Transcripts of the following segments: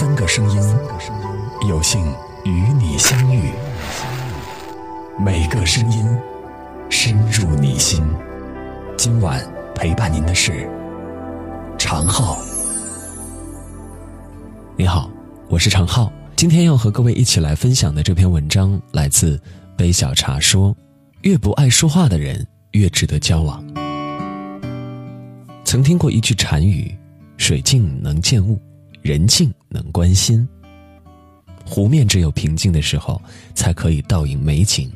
三个声音，有幸与你相遇。每个声音深入你心。今晚陪伴您的是常浩。你好，我是常浩。今天要和各位一起来分享的这篇文章来自杯小茶说：“越不爱说话的人，越值得交往。”曾听过一句禅语：“水静能见物，人静能观心。”湖面只有平静的时候，才可以倒影美景；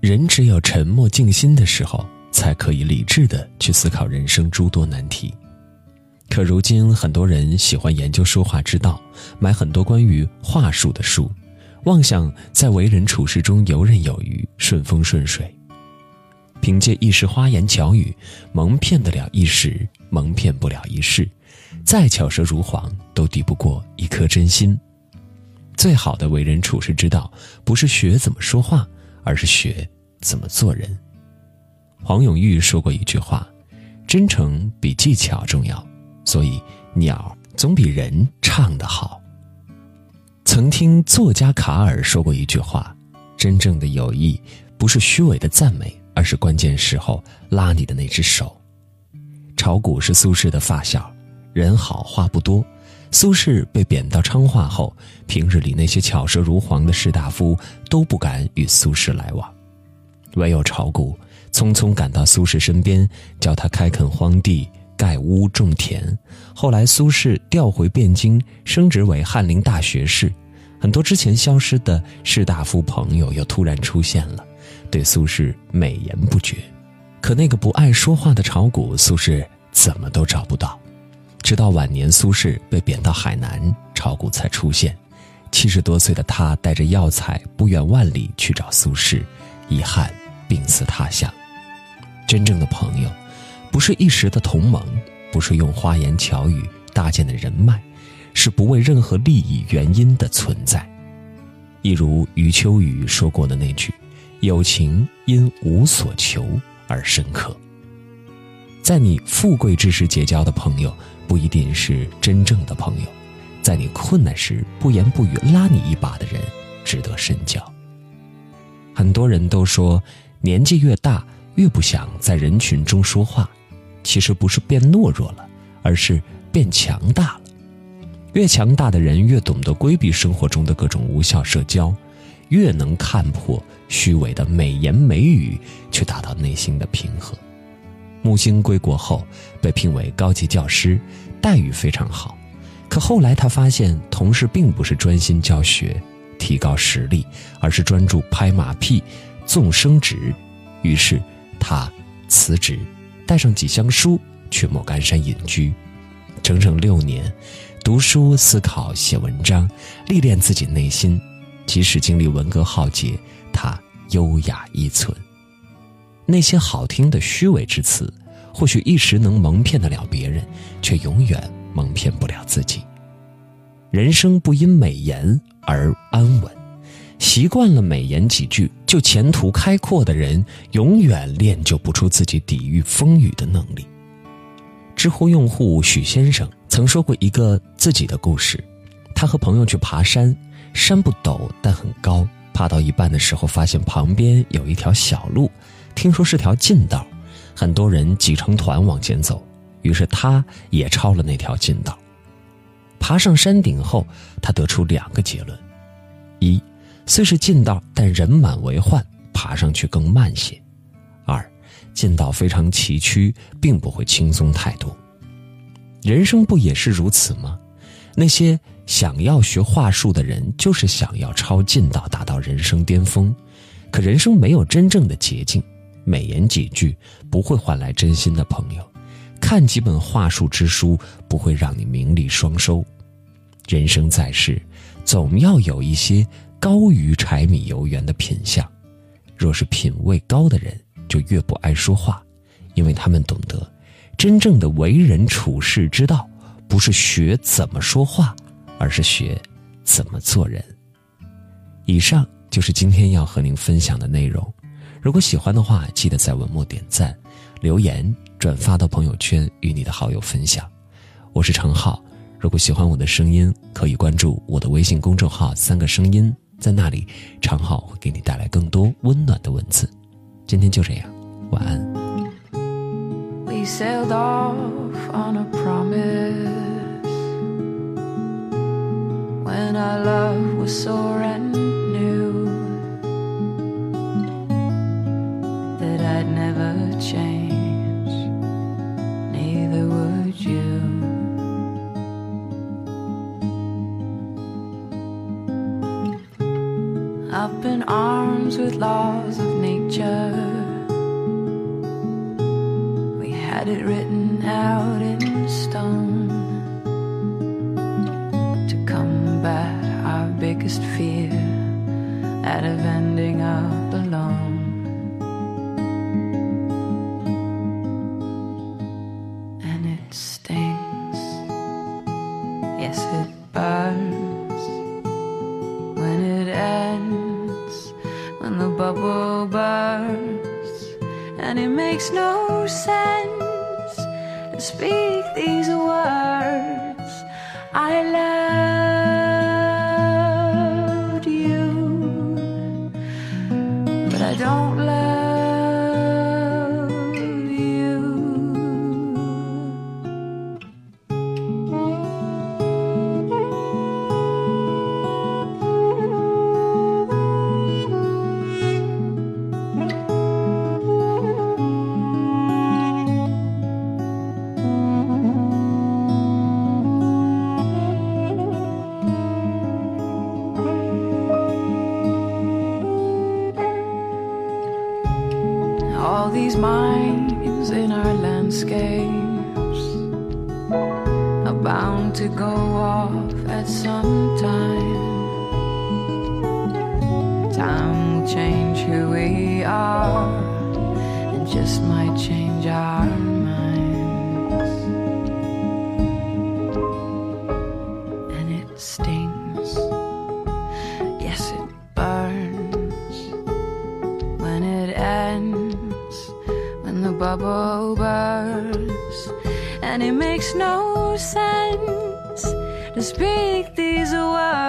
人只有沉默静心的时候，才可以理智的去思考人生诸多难题。可如今，很多人喜欢研究说话之道，买很多关于话术的书，妄想在为人处事中游刃有余、顺风顺水。凭借一时花言巧语，蒙骗得了一时，蒙骗不了一世。再巧舌如簧，都抵不过一颗真心。最好的为人处事之道，不是学怎么说话，而是学怎么做人。黄永玉说过一句话：“真诚比技巧重要。”所以，鸟总比人唱得好。曾听作家卡尔说过一句话：“真正的友谊，不是虚伪的赞美。”而是关键时候拉你的那只手。炒股是苏轼的发小，人好话不多。苏轼被贬到昌化后，平日里那些巧舌如簧的士大夫都不敢与苏轼来往，唯有炒股匆匆赶到苏轼身边，教他开垦荒地、盖屋种田。后来苏轼调回汴京，升职为翰林大学士，很多之前消失的士大夫朋友又突然出现了。对苏轼美言不绝，可那个不爱说话的炒股，苏轼怎么都找不到。直到晚年，苏轼被贬到海南，炒股才出现。七十多岁的他带着药材，不远万里去找苏轼，遗憾病死他乡。真正的朋友，不是一时的同盟，不是用花言巧语搭建的人脉，是不为任何利益原因的存在。一如余秋雨说过的那句。友情因无所求而深刻。在你富贵之时结交的朋友，不一定是真正的朋友；在你困难时不言不语拉你一把的人，值得深交。很多人都说，年纪越大越不想在人群中说话，其实不是变懦弱了，而是变强大了。越强大的人，越懂得规避生活中的各种无效社交。越能看破虚伪的美言美语，去达到内心的平和。木星归国后被聘为高级教师，待遇非常好。可后来他发现，同事并不是专心教学、提高实力，而是专注拍马屁、纵升职。于是他辞职，带上几箱书去莫干山隐居，整整六年，读书、思考、写文章，历练自己内心。即使经历文革浩劫，他优雅依存。那些好听的虚伪之词，或许一时能蒙骗得了别人，却永远蒙骗不了自己。人生不因美言而安稳，习惯了美言几句就前途开阔的人，永远练就不出自己抵御风雨的能力。知乎用户许先生曾说过一个自己的故事，他和朋友去爬山。山不陡，但很高。爬到一半的时候，发现旁边有一条小路，听说是条近道，很多人挤成团往前走。于是他也抄了那条近道。爬上山顶后，他得出两个结论：一，虽是近道，但人满为患，爬上去更慢些；二，近道非常崎岖，并不会轻松太多。人生不也是如此吗？那些。想要学话术的人，就是想要抄近道，达到人生巅峰。可人生没有真正的捷径，美言几句不会换来真心的朋友，看几本话术之书不会让你名利双收。人生在世，总要有一些高于柴米油盐的品相。若是品味高的人，就越不爱说话，因为他们懂得，真正的为人处世之道，不是学怎么说话。而是学怎么做人。以上就是今天要和您分享的内容。如果喜欢的话，记得在文末点赞、留言、转发到朋友圈，与你的好友分享。我是程浩。如果喜欢我的声音，可以关注我的微信公众号“三个声音”，在那里，常浩会给你带来更多温暖的文字。今天就这样，晚安。We sailed off on a promise when our love was so brand with laws of nature. We had it written out in stone to combat our biggest fear out of ending up alone. And it stings, yes, it burns. When it ends, the bubble bursts, and it makes no sense to speak these words. I loved you, but I don't love in our landscapes are bound to go off at some time. Time will change who we are and just might change our minds. And it stings, bursts, and it makes no sense to speak these words.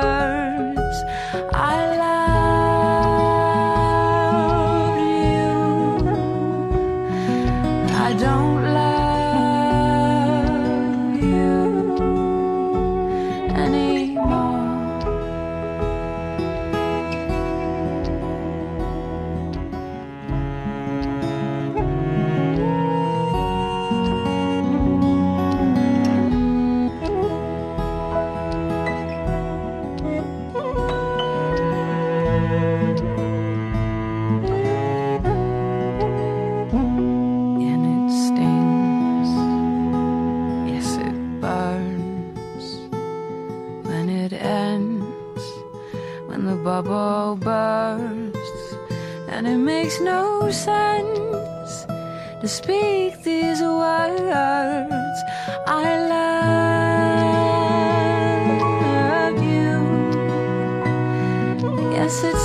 bubble bursts. And it makes no sense to speak these words. I love you. Yes it's